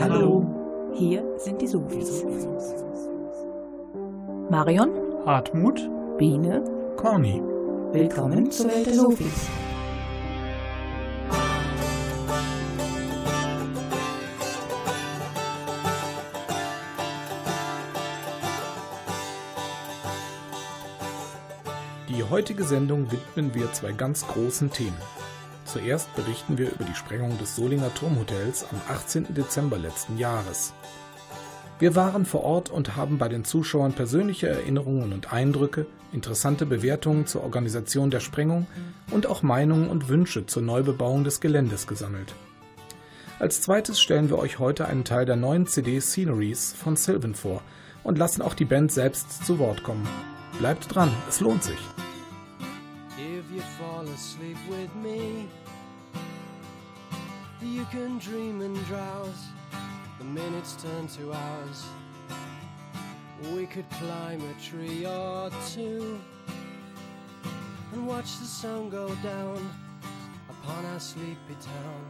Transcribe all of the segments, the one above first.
Hallo. Hier sind die Sofis. Marion, Hartmut, Biene, Corny. willkommen zur Welt der Sofis. Die heutige Sendung widmen wir zwei ganz großen Themen. Zuerst berichten wir über die Sprengung des Solinger Turmhotels am 18. Dezember letzten Jahres. Wir waren vor Ort und haben bei den Zuschauern persönliche Erinnerungen und Eindrücke, interessante Bewertungen zur Organisation der Sprengung und auch Meinungen und Wünsche zur Neubebauung des Geländes gesammelt. Als zweites stellen wir euch heute einen Teil der neuen CD Sceneries von Sylvan vor und lassen auch die Band selbst zu Wort kommen. Bleibt dran, es lohnt sich. If you fall asleep with me, you can dream and drowse. The minutes turn to hours. We could climb a tree or two and watch the sun go down upon our sleepy town.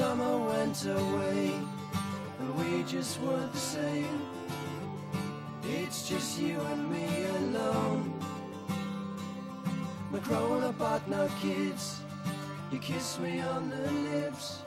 Summer went away, and we just weren't the same. It's just you and me alone. We're growing apart now, kids. You kiss me on the lips.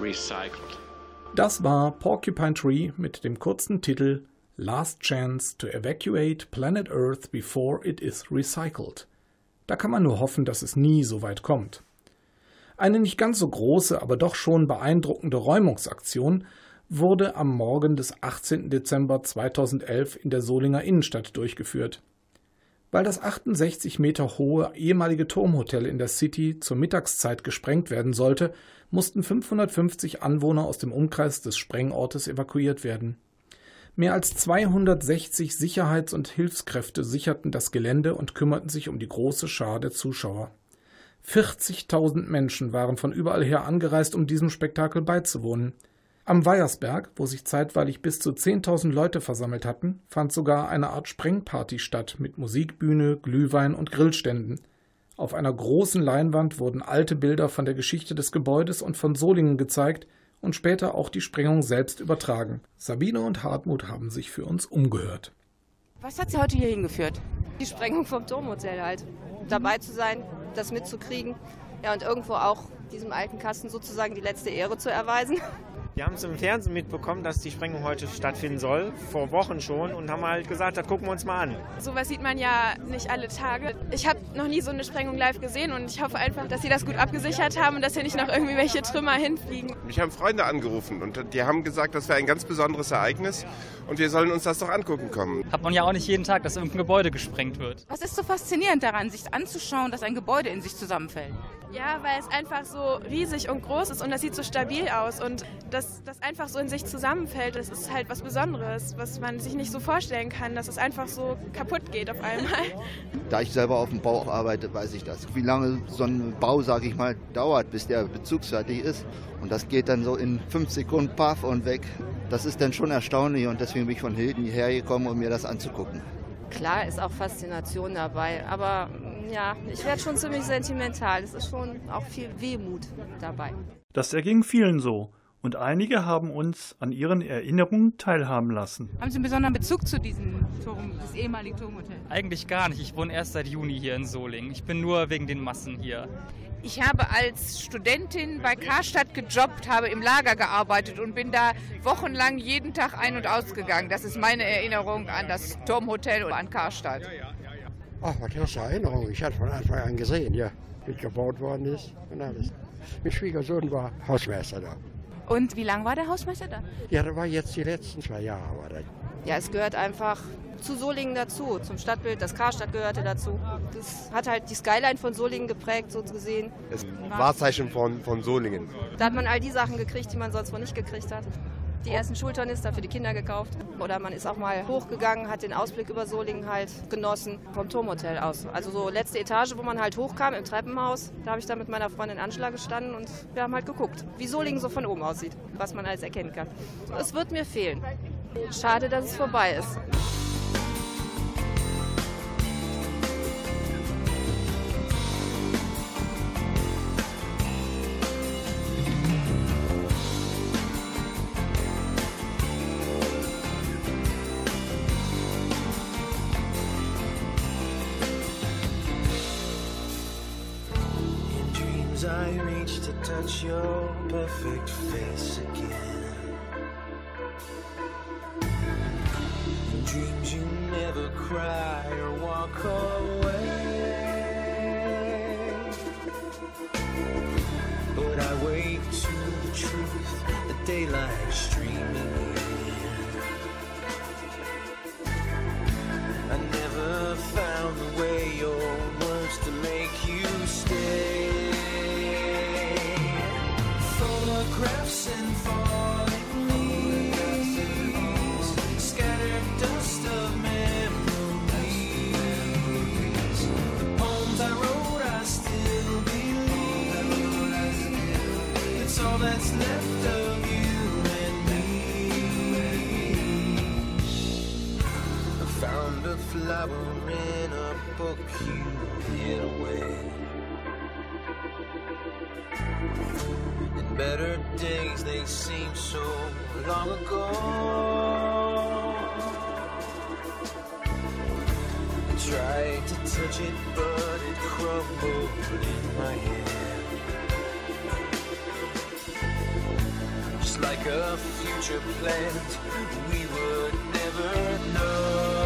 Recycled. Das war Porcupine Tree mit dem kurzen Titel Last Chance to Evacuate Planet Earth Before It Is Recycled. Da kann man nur hoffen, dass es nie so weit kommt. Eine nicht ganz so große, aber doch schon beeindruckende Räumungsaktion wurde am Morgen des 18. Dezember 2011 in der Solinger Innenstadt durchgeführt. Weil das 68 Meter hohe ehemalige Turmhotel in der City zur Mittagszeit gesprengt werden sollte, mussten 550 Anwohner aus dem Umkreis des Sprengortes evakuiert werden. Mehr als 260 Sicherheits- und Hilfskräfte sicherten das Gelände und kümmerten sich um die große Schar der Zuschauer. 40.000 Menschen waren von überall her angereist, um diesem Spektakel beizuwohnen. Am Weiersberg, wo sich zeitweilig bis zu 10.000 Leute versammelt hatten, fand sogar eine Art Sprengparty statt mit Musikbühne, Glühwein und Grillständen. Auf einer großen Leinwand wurden alte Bilder von der Geschichte des Gebäudes und von Solingen gezeigt und später auch die Sprengung selbst übertragen. Sabine und Hartmut haben sich für uns umgehört. Was hat Sie heute hier hingeführt? Die Sprengung vom Turmhotel halt. Dabei zu sein, das mitzukriegen. Ja, und irgendwo auch diesem alten Kasten sozusagen die letzte Ehre zu erweisen. Wir haben es im Fernsehen mitbekommen, dass die Sprengung heute stattfinden soll, vor Wochen schon, und haben halt gesagt, das gucken wir uns mal an. Sowas sieht man ja nicht alle Tage. Ich habe noch nie so eine Sprengung live gesehen und ich hoffe einfach, dass sie das gut abgesichert haben und dass hier nicht noch irgendwie welche Trümmer hinfliegen. Mich haben Freunde angerufen und die haben gesagt, das wäre ein ganz besonderes Ereignis und wir sollen uns das doch angucken kommen. Hat man ja auch nicht jeden Tag, dass irgendein Gebäude gesprengt wird. Was ist so faszinierend daran, sich anzuschauen, dass ein Gebäude in sich zusammenfällt? Ja, weil es einfach so riesig und groß ist und das sieht so stabil aus und dass das einfach so in sich zusammenfällt, das ist halt was Besonderes, was man sich nicht so vorstellen kann, dass es einfach so kaputt geht auf einmal. Da ich selber auf dem Bau arbeite, weiß ich das. Wie lange so ein Bau, sage ich mal, dauert, bis der bezugsfertig ist. Und das geht dann so in fünf Sekunden paff und weg. Das ist dann schon erstaunlich und deswegen bin ich von Hilden hierher gekommen, um mir das anzugucken. Klar ist auch Faszination dabei, aber ja, ich werde schon ziemlich sentimental. Es ist schon auch viel Wehmut dabei. Das erging vielen so. Und einige haben uns an ihren Erinnerungen teilhaben lassen. Haben Sie einen besonderen Bezug zu diesem Turm, das ehemalige Turmhotel? Eigentlich gar nicht. Ich wohne erst seit Juni hier in Solingen. Ich bin nur wegen den Massen hier. Ich habe als Studentin bei Karstadt gejobbt, habe im Lager gearbeitet und bin da wochenlang jeden Tag ein- und ausgegangen. Das ist meine Erinnerung an das Turmhotel und an Karstadt. Ach, was hast du Erinnerung? Ich hatte von Anfang an gesehen, ja, wie gebaut worden ist und alles. Mein Schwiegersohn war Hausmeister da. Und wie lange war der Hausmeister da? Ja, der war jetzt die letzten zwei Jahre. War der. Ja, es gehört einfach zu Solingen dazu, zum Stadtbild. Das Karstadt gehörte dazu. Das hat halt die Skyline von Solingen geprägt, so gesehen. Das Wahrzeichen von, von Solingen. Da hat man all die Sachen gekriegt, die man sonst wohl nicht gekriegt hat. Die ersten Schultornister für die Kinder gekauft. Oder man ist auch mal hochgegangen, hat den Ausblick über Solingen halt genossen vom Turmhotel aus. Also so letzte Etage, wo man halt hochkam im Treppenhaus. Da habe ich dann mit meiner Freundin Angela gestanden und wir haben halt geguckt, wie Solingen so von oben aussieht, was man alles erkennen kann. Es wird mir fehlen. Schade, dass es vorbei ist. Your perfect face again. In dreams you never cry or walk away. But I wake to the truth, the daylight streaming days, they seem so long ago. I tried to touch it, but it crumbled in my hand. Just like a future planned, we would never know.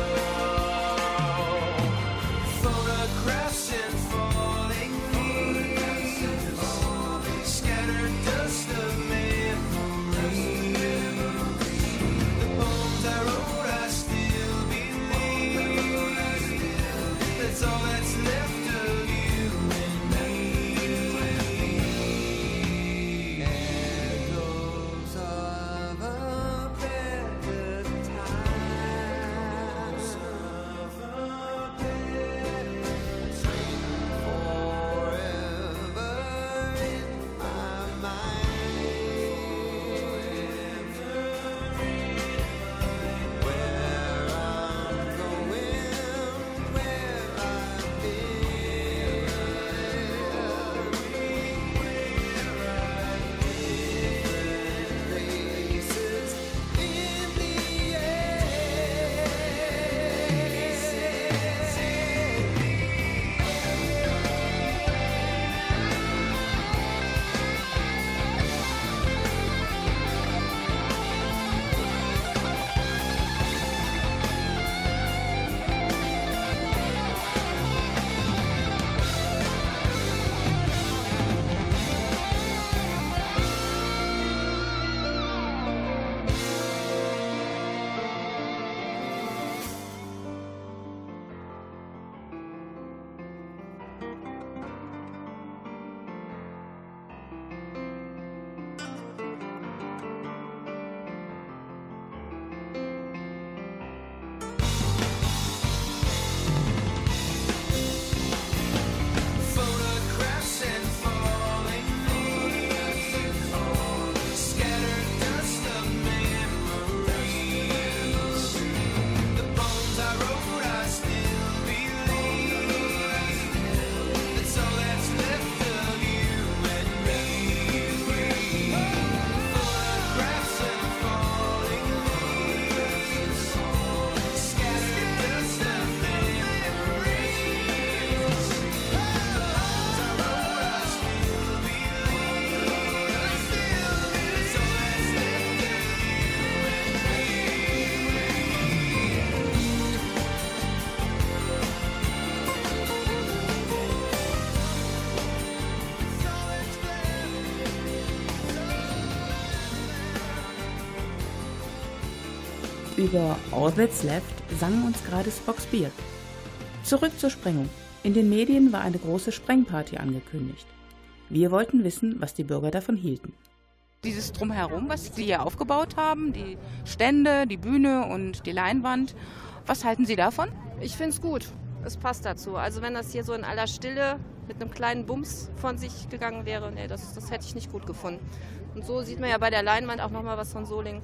Über All That's Left sang uns gerade Spock's Beard. Zurück zur Sprengung. In den Medien war eine große Sprengparty angekündigt. Wir wollten wissen, was die Bürger davon hielten. Dieses Drumherum, was Sie hier aufgebaut haben, die Stände, die Bühne und die Leinwand, was halten Sie davon? Ich finde es gut. Es passt dazu. Also wenn das hier so in aller Stille mit einem kleinen Bums von sich gegangen wäre, nee, das, das hätte ich nicht gut gefunden. Und so sieht man ja bei der Leinwand auch nochmal was von Solingen.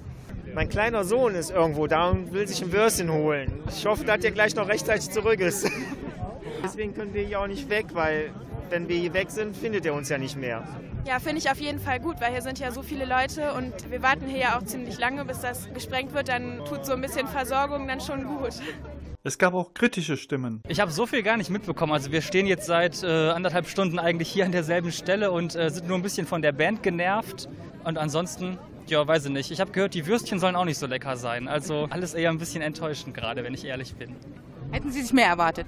Mein kleiner Sohn ist irgendwo da und will sich ein Würstchen holen. Ich hoffe, dass er gleich noch rechtzeitig zurück ist. Deswegen können wir hier auch nicht weg, weil wenn wir hier weg sind, findet er uns ja nicht mehr. Ja, finde ich auf jeden Fall gut, weil hier sind ja so viele Leute und wir warten hier ja auch ziemlich lange, bis das gesprengt wird. Dann tut so ein bisschen Versorgung dann schon gut. Es gab auch kritische Stimmen. Ich habe so viel gar nicht mitbekommen. Also wir stehen jetzt seit äh, anderthalb Stunden eigentlich hier an derselben Stelle und äh, sind nur ein bisschen von der Band genervt. Und ansonsten, ja, weiß ich nicht. Ich habe gehört, die Würstchen sollen auch nicht so lecker sein. Also alles eher ein bisschen enttäuschend gerade, wenn ich ehrlich bin. Hätten Sie sich mehr erwartet?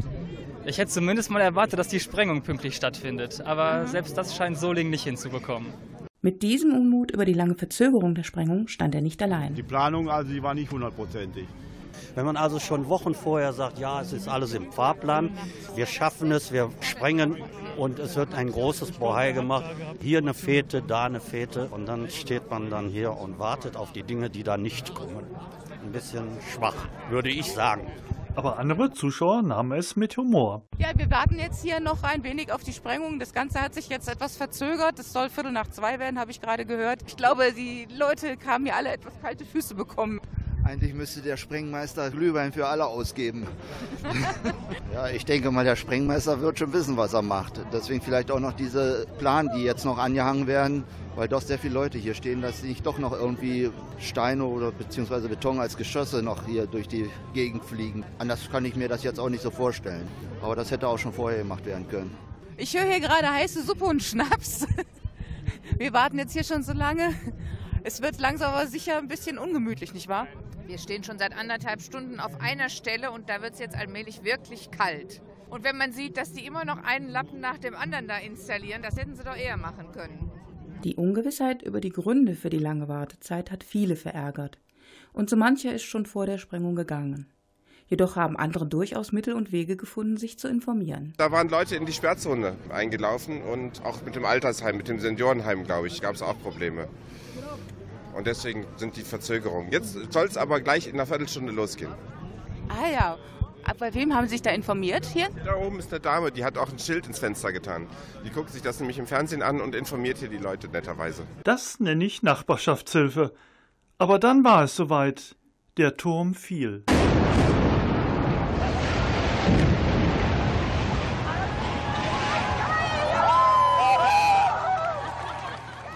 Ich hätte zumindest mal erwartet, dass die Sprengung pünktlich stattfindet. Aber selbst das scheint Solingen nicht hinzubekommen. Mit diesem Unmut über die lange Verzögerung der Sprengung stand er nicht allein. Die Planung, also die war nicht hundertprozentig. Wenn man also schon Wochen vorher sagt, ja, es ist alles im Fahrplan, wir schaffen es, wir sprengen und es wird ein großes Bohai gemacht, hier eine Fete, da eine Fete und dann steht man dann hier und wartet auf die Dinge, die da nicht kommen. Ein bisschen schwach, würde ich sagen. Aber andere Zuschauer nahmen es mit Humor. Ja, wir warten jetzt hier noch ein wenig auf die Sprengung. Das Ganze hat sich jetzt etwas verzögert. Es soll Viertel nach zwei werden, habe ich gerade gehört. Ich glaube, die Leute haben hier alle etwas kalte Füße bekommen. Eigentlich müsste der Sprengmeister Glühwein für alle ausgeben. ja, ich denke mal, der Sprengmeister wird schon wissen, was er macht. Deswegen vielleicht auch noch diese Plan, die jetzt noch angehangen werden, weil doch sehr viele Leute hier stehen, dass nicht doch noch irgendwie Steine oder beziehungsweise Beton als Geschosse noch hier durch die Gegend fliegen. Anders kann ich mir das jetzt auch nicht so vorstellen. Aber das hätte auch schon vorher gemacht werden können. Ich höre hier gerade heiße Suppe und Schnaps. Wir warten jetzt hier schon so lange. Es wird langsam aber sicher ein bisschen ungemütlich, nicht wahr? Wir stehen schon seit anderthalb Stunden auf einer Stelle und da wird es jetzt allmählich wirklich kalt. Und wenn man sieht, dass die immer noch einen Lappen nach dem anderen da installieren, das hätten sie doch eher machen können. Die Ungewissheit über die Gründe für die lange Wartezeit hat viele verärgert. Und so mancher ist schon vor der Sprengung gegangen. Jedoch haben andere durchaus Mittel und Wege gefunden, sich zu informieren. Da waren Leute in die Sperrzone eingelaufen und auch mit dem Altersheim, mit dem Seniorenheim, glaube ich, gab es auch Probleme. Und deswegen sind die Verzögerungen. Jetzt soll es aber gleich in einer Viertelstunde losgehen. Ah ja. Bei wem haben Sie sich da informiert hier? Da oben ist eine Dame, die hat auch ein Schild ins Fenster getan. Die guckt sich das nämlich im Fernsehen an und informiert hier die Leute netterweise. Das nenne ich Nachbarschaftshilfe. Aber dann war es soweit. Der Turm fiel.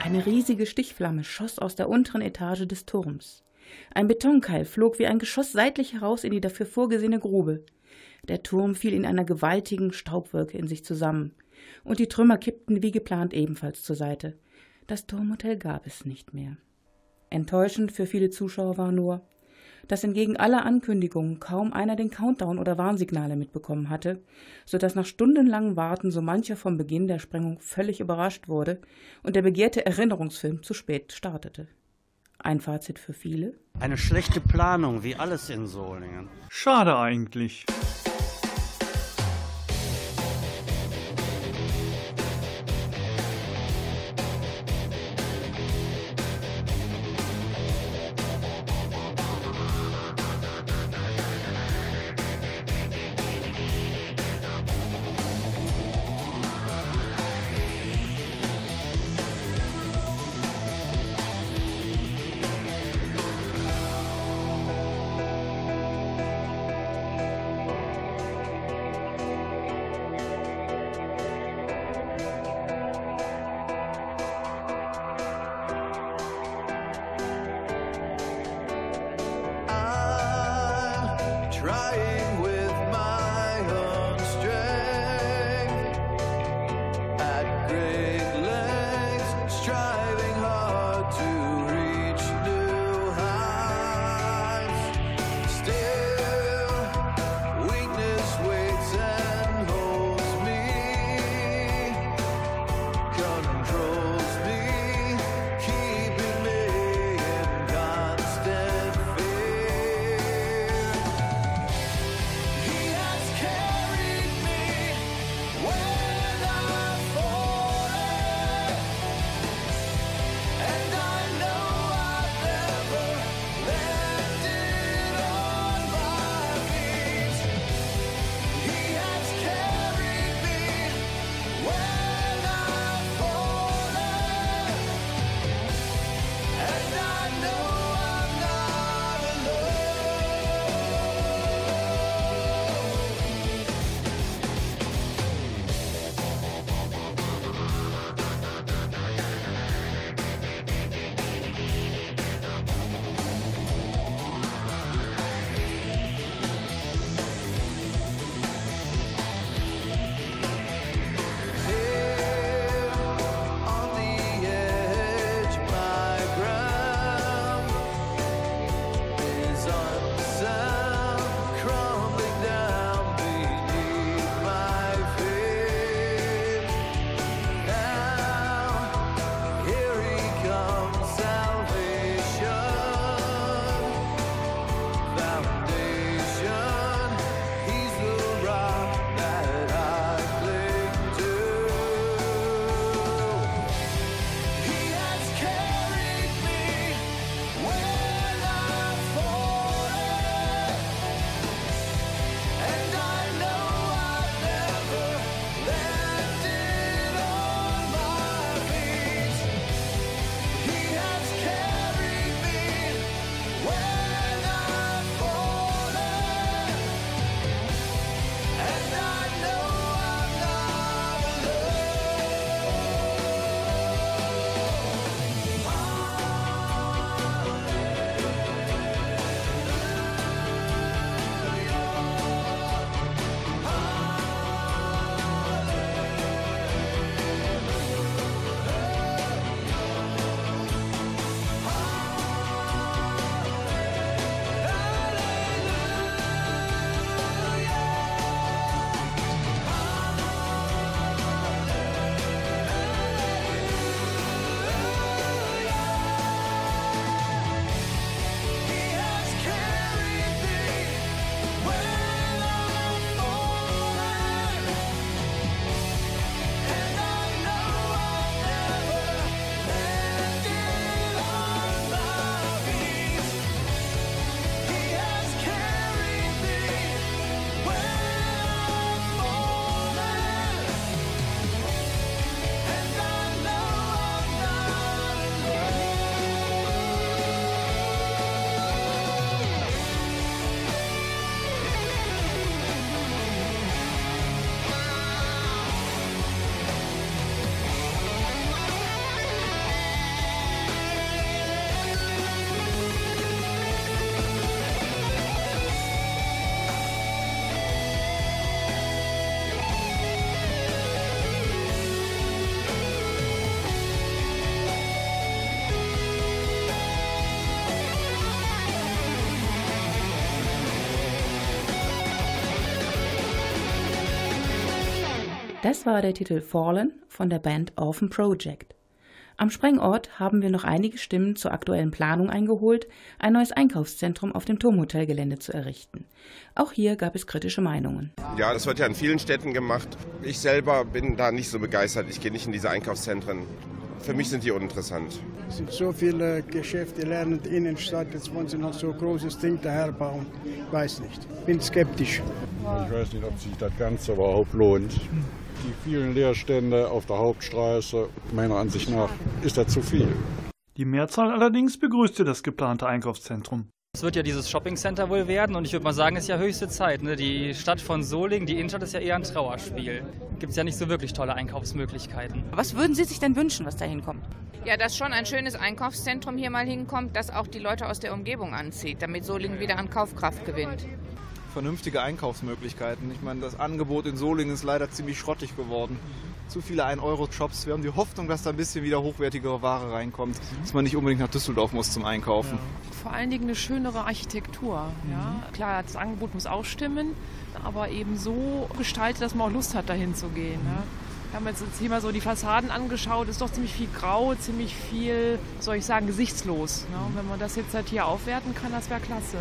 Eine riesige Stichflamme schoss aus der unteren Etage des Turms. Ein Betonkeil flog wie ein Geschoss seitlich heraus in die dafür vorgesehene Grube. Der Turm fiel in einer gewaltigen Staubwolke in sich zusammen, und die Trümmer kippten wie geplant ebenfalls zur Seite. Das Turmhotel gab es nicht mehr. Enttäuschend für viele Zuschauer war nur, dass entgegen aller Ankündigungen kaum einer den Countdown oder Warnsignale mitbekommen hatte, so dass nach stundenlangem Warten so mancher vom Beginn der Sprengung völlig überrascht wurde und der begehrte Erinnerungsfilm zu spät startete. Ein Fazit für viele? Eine schlechte Planung, wie alles in Solingen. Schade eigentlich. Das war der Titel Fallen von der Band Orphan Project. Am Sprengort haben wir noch einige Stimmen zur aktuellen Planung eingeholt, ein neues Einkaufszentrum auf dem Turmhotelgelände zu errichten. Auch hier gab es kritische Meinungen. Ja, das wird ja in vielen Städten gemacht. Ich selber bin da nicht so begeistert. Ich gehe nicht in diese Einkaufszentren. Für mich sind die uninteressant. Es sind so viele Geschäfte lernen in der Innenstadt, jetzt wollen sie noch so ein großes Ding daherbauen. Weiß nicht. Bin skeptisch. Ich weiß nicht, ob sich das Ganze überhaupt lohnt. Die vielen Leerstände auf der Hauptstraße, meiner Ansicht nach, ist das zu viel. Die Mehrzahl allerdings begrüßte das geplante Einkaufszentrum. Es wird ja dieses Shoppingcenter wohl werden und ich würde mal sagen, es ist ja höchste Zeit. Ne? Die Stadt von Solingen, die Innenstadt ist ja eher ein Trauerspiel. Gibt es ja nicht so wirklich tolle Einkaufsmöglichkeiten. Was würden Sie sich denn wünschen, was da hinkommt? Ja, dass schon ein schönes Einkaufszentrum hier mal hinkommt, das auch die Leute aus der Umgebung anzieht, damit Solingen wieder an Kaufkraft gewinnt. Vernünftige Einkaufsmöglichkeiten. Ich meine, das Angebot in Solingen ist leider ziemlich schrottig geworden. Zu viele 1-Euro-Shops. Wir haben die Hoffnung, dass da ein bisschen wieder hochwertigere Ware reinkommt, dass man nicht unbedingt nach Düsseldorf muss zum Einkaufen. Vor allen Dingen eine schönere Architektur. Ja? Klar, das Angebot muss auch stimmen, aber eben so gestaltet, dass man auch Lust hat, dahin zu gehen. Ja? Wir haben jetzt das Thema so die Fassaden angeschaut, ist doch ziemlich viel grau, ziemlich viel, soll ich sagen, gesichtslos. Ne? Und wenn man das jetzt halt hier aufwerten kann, das wäre klasse.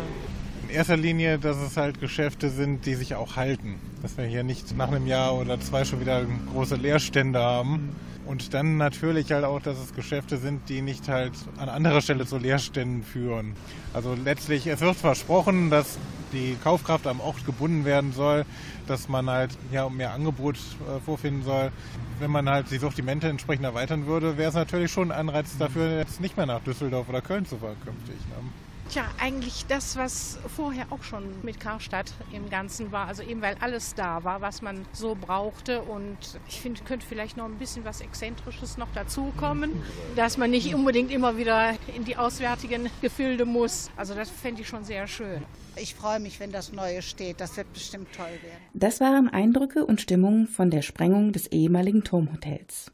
In erster Linie, dass es halt Geschäfte sind, die sich auch halten. Dass wir hier nicht nach einem Jahr oder zwei schon wieder große Leerstände haben. Und dann natürlich halt auch, dass es Geschäfte sind, die nicht halt an anderer Stelle zu Leerständen führen. Also letztlich, es wird versprochen, dass die Kaufkraft am Ort gebunden werden soll, dass man halt ja mehr Angebot äh, vorfinden soll. Wenn man halt die Sortimente entsprechend erweitern würde, wäre es natürlich schon ein Anreiz dafür, jetzt nicht mehr nach Düsseldorf oder Köln zu fahren künftig. Ne? Tja, eigentlich das, was vorher auch schon mit Karstadt im Ganzen war. Also eben, weil alles da war, was man so brauchte. Und ich finde, könnte vielleicht noch ein bisschen was Exzentrisches noch dazukommen, dass man nicht unbedingt immer wieder in die auswärtigen Gefilde muss. Also das fände ich schon sehr schön. Ich freue mich, wenn das Neue steht. Das wird bestimmt toll werden. Das waren Eindrücke und Stimmungen von der Sprengung des ehemaligen Turmhotels.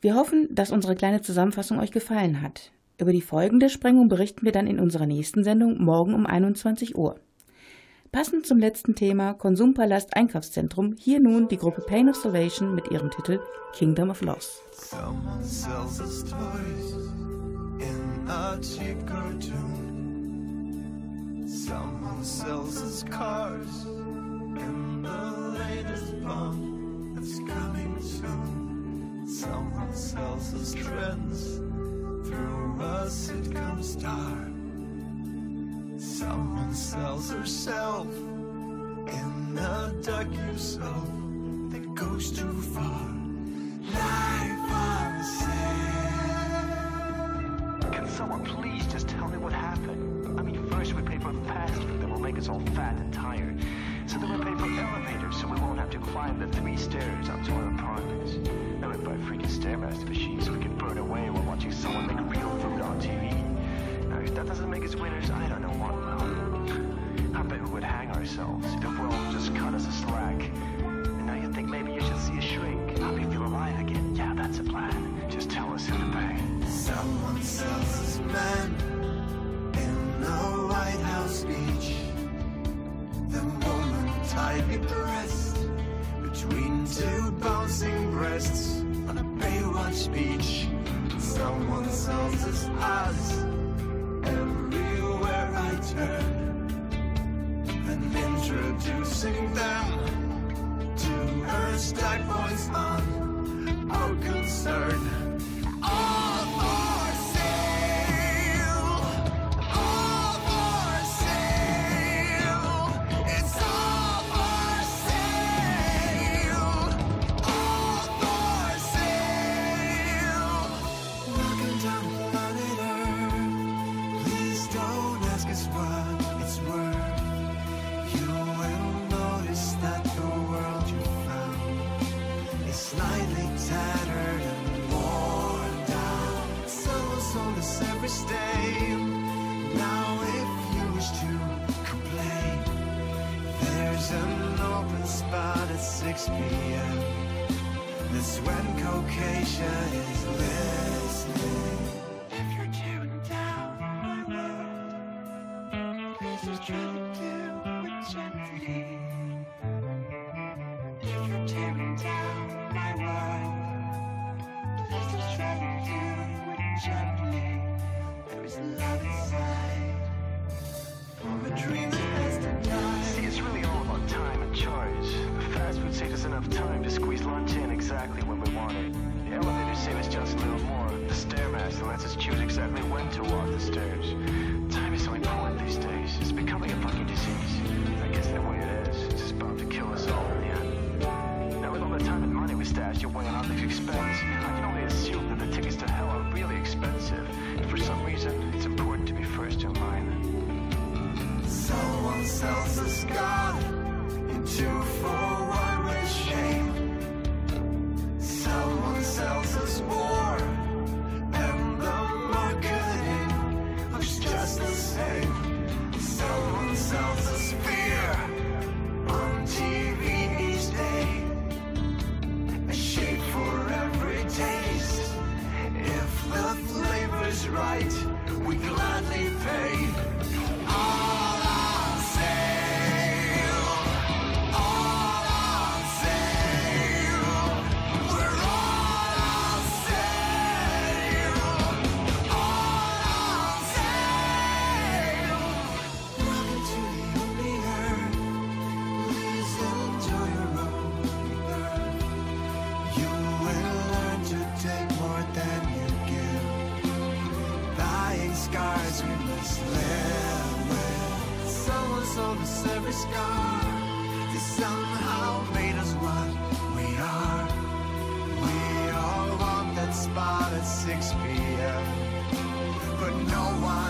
Wir hoffen, dass unsere kleine Zusammenfassung euch gefallen hat. Über die Folgen der Sprengung berichten wir dann in unserer nächsten Sendung morgen um 21 Uhr. Passend zum letzten Thema Konsumpalast Einkaufszentrum hier nun die Gruppe Pain of Salvation mit ihrem Titel Kingdom of Loss. Someone sells us toys in a cheap cartoon. Someone sells us cars in the latest bomb that's coming soon. Someone sells us trends through a sitcom star. Someone sells herself in a docu-soap that goes too far. Life on. Can someone please just tell me what happened? I mean, first we pay for fast food that will make us all fat and tired. So then we pay for elevators so we won't have to climb the three stairs up to our apartments. Then we buy freaking Stairmaster machines we can burn away while watching someone make real food on TV. Now, if that doesn't make us winners, I don't know what will. I bet we would hang ourselves if the world just cut us a slack. And now you think maybe you should see a shrink, help you feel alive again. Yeah, that's a plan. Just tell us who to pay. Someone sells us men in the White House speech. Woman tightly pressed between two bouncing breasts on a Baywatch beach. Someone sells us us everywhere I turn. And introducing them to her stack points on our concern. Time to squeeze lunch in exactly at 6 p.m. But no one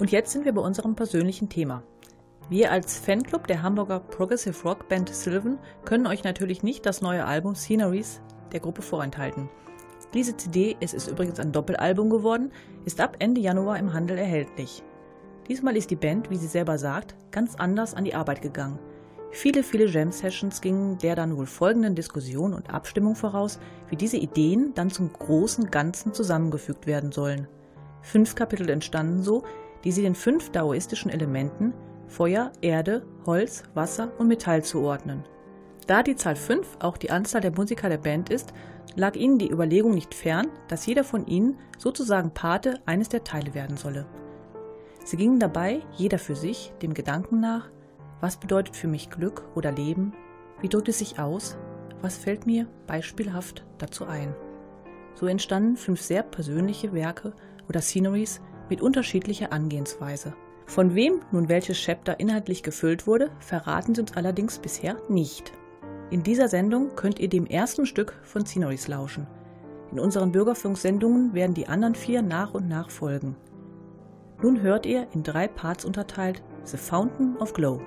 Und jetzt sind wir bei unserem persönlichen Thema. Wir als Fanclub der Hamburger Progressive Rock Band Sylvan können euch natürlich nicht das neue Album Sceneries der Gruppe vorenthalten. Diese CD, es ist übrigens ein Doppelalbum geworden, ist ab Ende Januar im Handel erhältlich. Diesmal ist die Band, wie sie selber sagt, ganz anders an die Arbeit gegangen. Viele, viele Jam-Sessions gingen der dann wohl folgenden Diskussion und Abstimmung voraus, wie diese Ideen dann zum großen Ganzen zusammengefügt werden sollen. Fünf Kapitel entstanden so, die sie den fünf daoistischen Elementen Feuer, Erde, Holz, Wasser und Metall zuordnen. Da die Zahl 5 auch die Anzahl der Musiker der Band ist, lag ihnen die Überlegung nicht fern, dass jeder von ihnen sozusagen Pate eines der Teile werden solle. Sie gingen dabei, jeder für sich, dem Gedanken nach, was bedeutet für mich Glück oder Leben, wie drückt es sich aus, was fällt mir beispielhaft dazu ein. So entstanden fünf sehr persönliche Werke oder Sceneries mit unterschiedlicher Angehensweise. Von wem nun welches Chapter inhaltlich gefüllt wurde, verraten sie uns allerdings bisher nicht. In dieser Sendung könnt ihr dem ersten Stück von Sceneries lauschen. In unseren Bürgerfunksendungen werden die anderen vier nach und nach folgen. Nun hört ihr in drei Parts unterteilt The Fountain of Glow.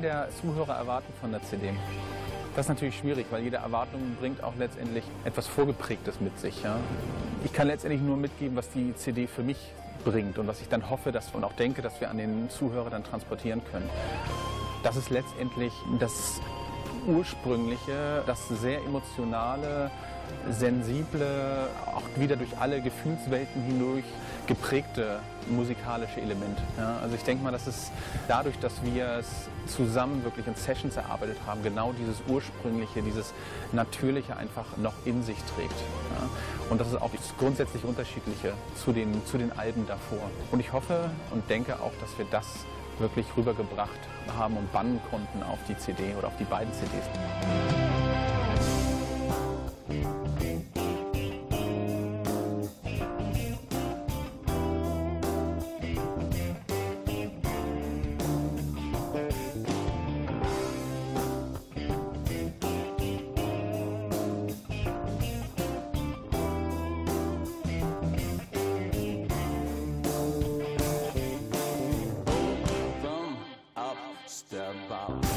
Kann der Zuhörer erwarten von der CD? Das ist natürlich schwierig, weil jede Erwartung bringt auch letztendlich etwas Vorgeprägtes mit sich. Ja? Ich kann letztendlich nur mitgeben, was die CD für mich bringt und was ich dann hoffe dass, und auch denke, dass wir an den Zuhörer dann transportieren können. Das ist letztendlich das Ursprüngliche, das sehr emotionale, sensible, auch wieder durch alle Gefühlswelten hindurch geprägte musikalische Element. Ja, also ich denke mal, dass es dadurch, dass wir es zusammen wirklich in Sessions erarbeitet haben, genau dieses ursprüngliche, dieses natürliche einfach noch in sich trägt. Ja. Und das ist auch das grundsätzlich unterschiedliche zu den, zu den Alben davor. Und ich hoffe und denke auch, dass wir das wirklich rübergebracht haben und bannen konnten auf die CD oder auf die beiden CDs. about.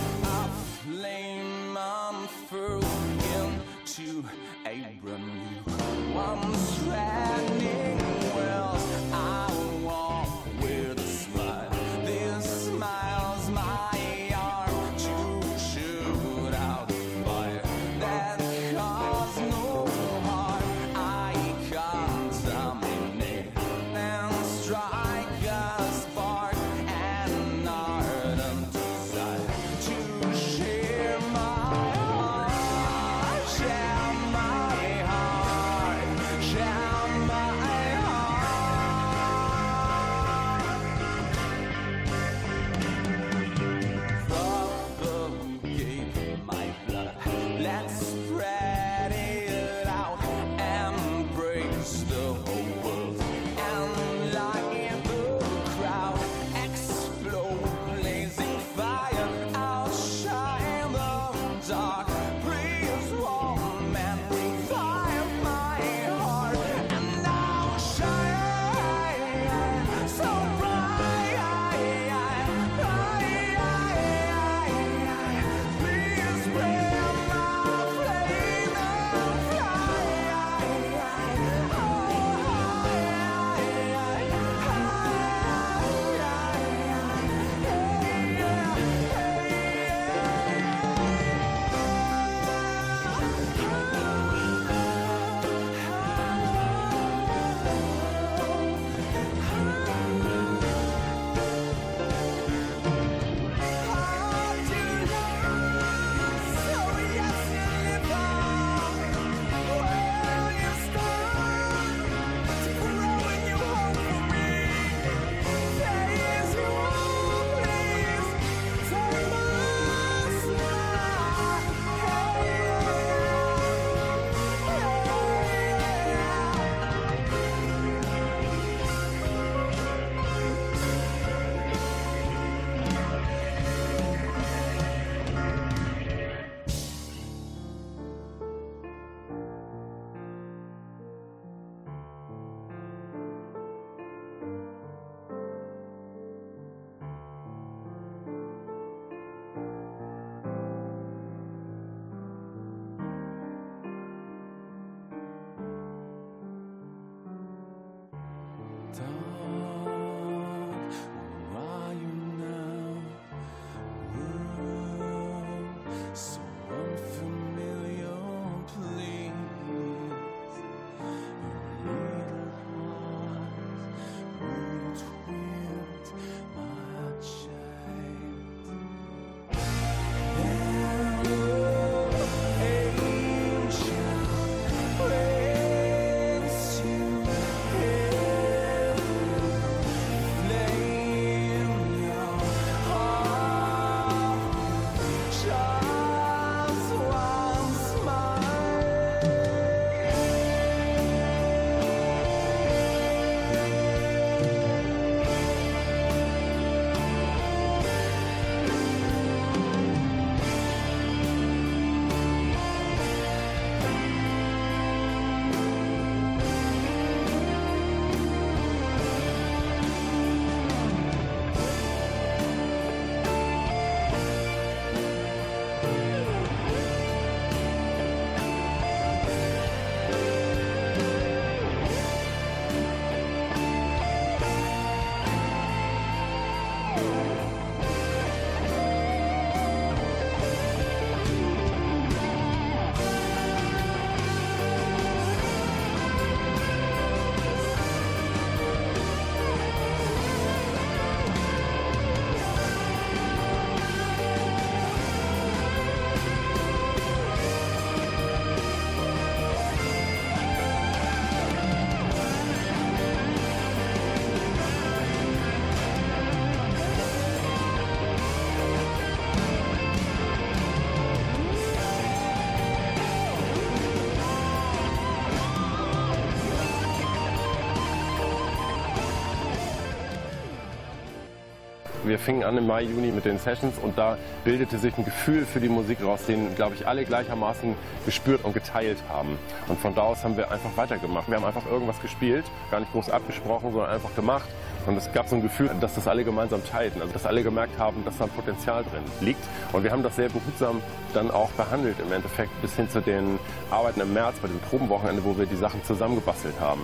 Wir fingen an im Mai, Juni mit den Sessions und da bildete sich ein Gefühl für die Musik raus, den, glaube ich, alle gleichermaßen gespürt und geteilt haben. Und von da aus haben wir einfach weitergemacht. Wir haben einfach irgendwas gespielt, gar nicht groß abgesprochen, sondern einfach gemacht. Und es gab so ein Gefühl, dass das alle gemeinsam teilten, also dass alle gemerkt haben, dass da ein Potenzial drin liegt. Und wir haben das sehr behutsam dann auch behandelt im Endeffekt bis hin zu den Arbeiten im März bei dem Probenwochenende, wo wir die Sachen zusammengebastelt haben.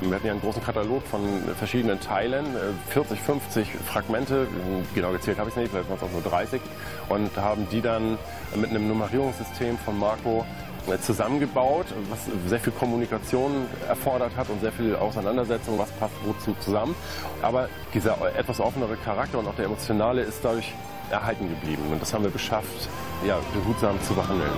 Wir hatten ja einen großen Katalog von verschiedenen Teilen, äh, 40, 50 Fragmente, genau gezählt habe ich es nicht, vielleicht waren es auch nur 30, und haben die dann mit einem Nummerierungssystem von Marco äh, zusammengebaut, was sehr viel Kommunikation erfordert hat und sehr viel Auseinandersetzung, was passt wozu zusammen. Aber dieser etwas offenere Charakter und auch der emotionale ist dadurch erhalten geblieben. Und das haben wir geschafft, ja, behutsam zu behandeln.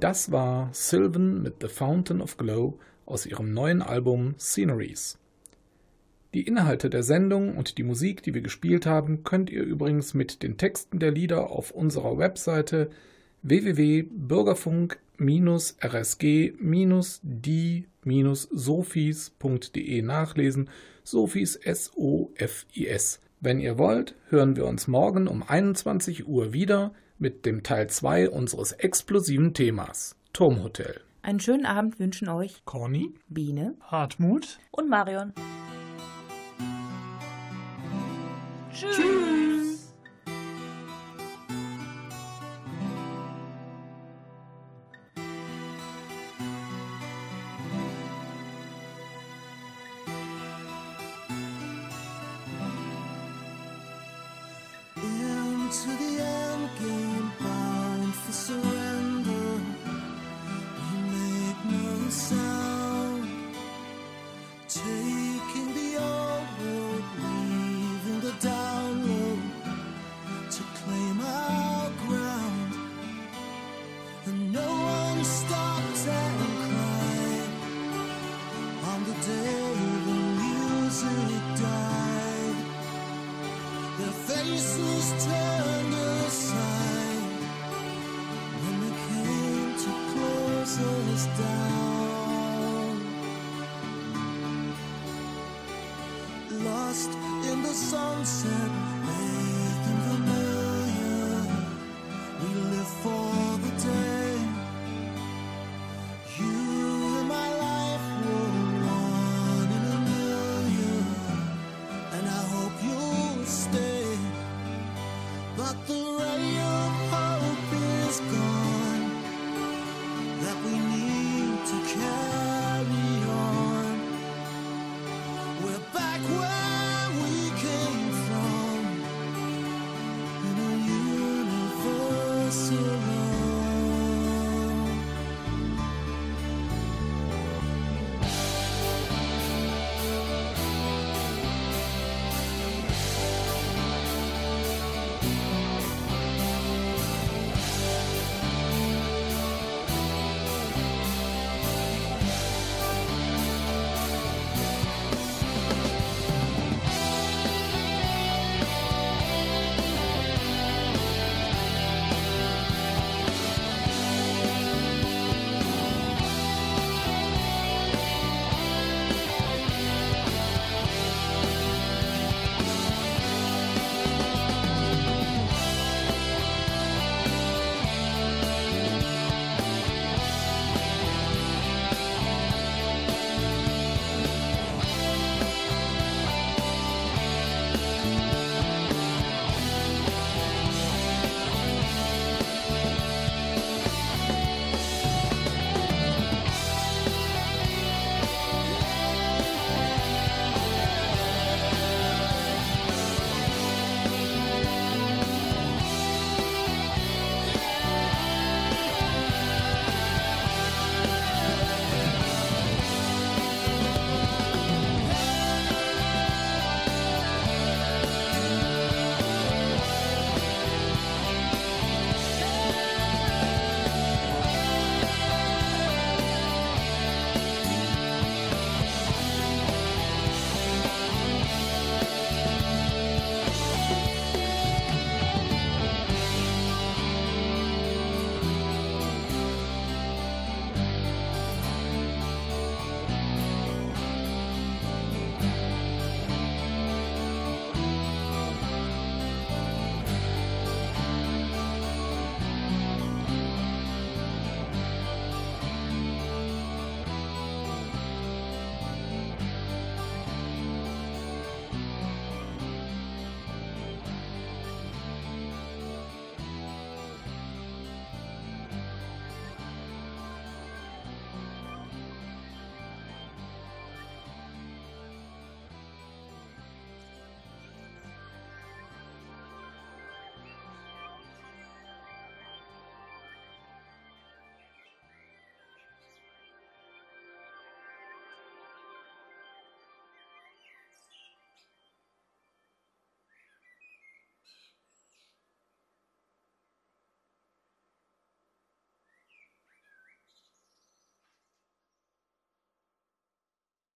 Das war Sylvan mit The Fountain of Glow aus ihrem neuen Album Sceneries. Die Inhalte der Sendung und die Musik, die wir gespielt haben, könnt ihr übrigens mit den Texten der Lieder auf unserer Webseite www.bürgerfunk-rsg-die-sophies.de nachlesen. Sophies S-O-F-I-S. Wenn ihr wollt, hören wir uns morgen um 21 Uhr wieder mit dem Teil 2 unseres explosiven Themas, Turmhotel. Einen schönen Abend wünschen euch Conny, Biene, Hartmut und Marion. Tschüss.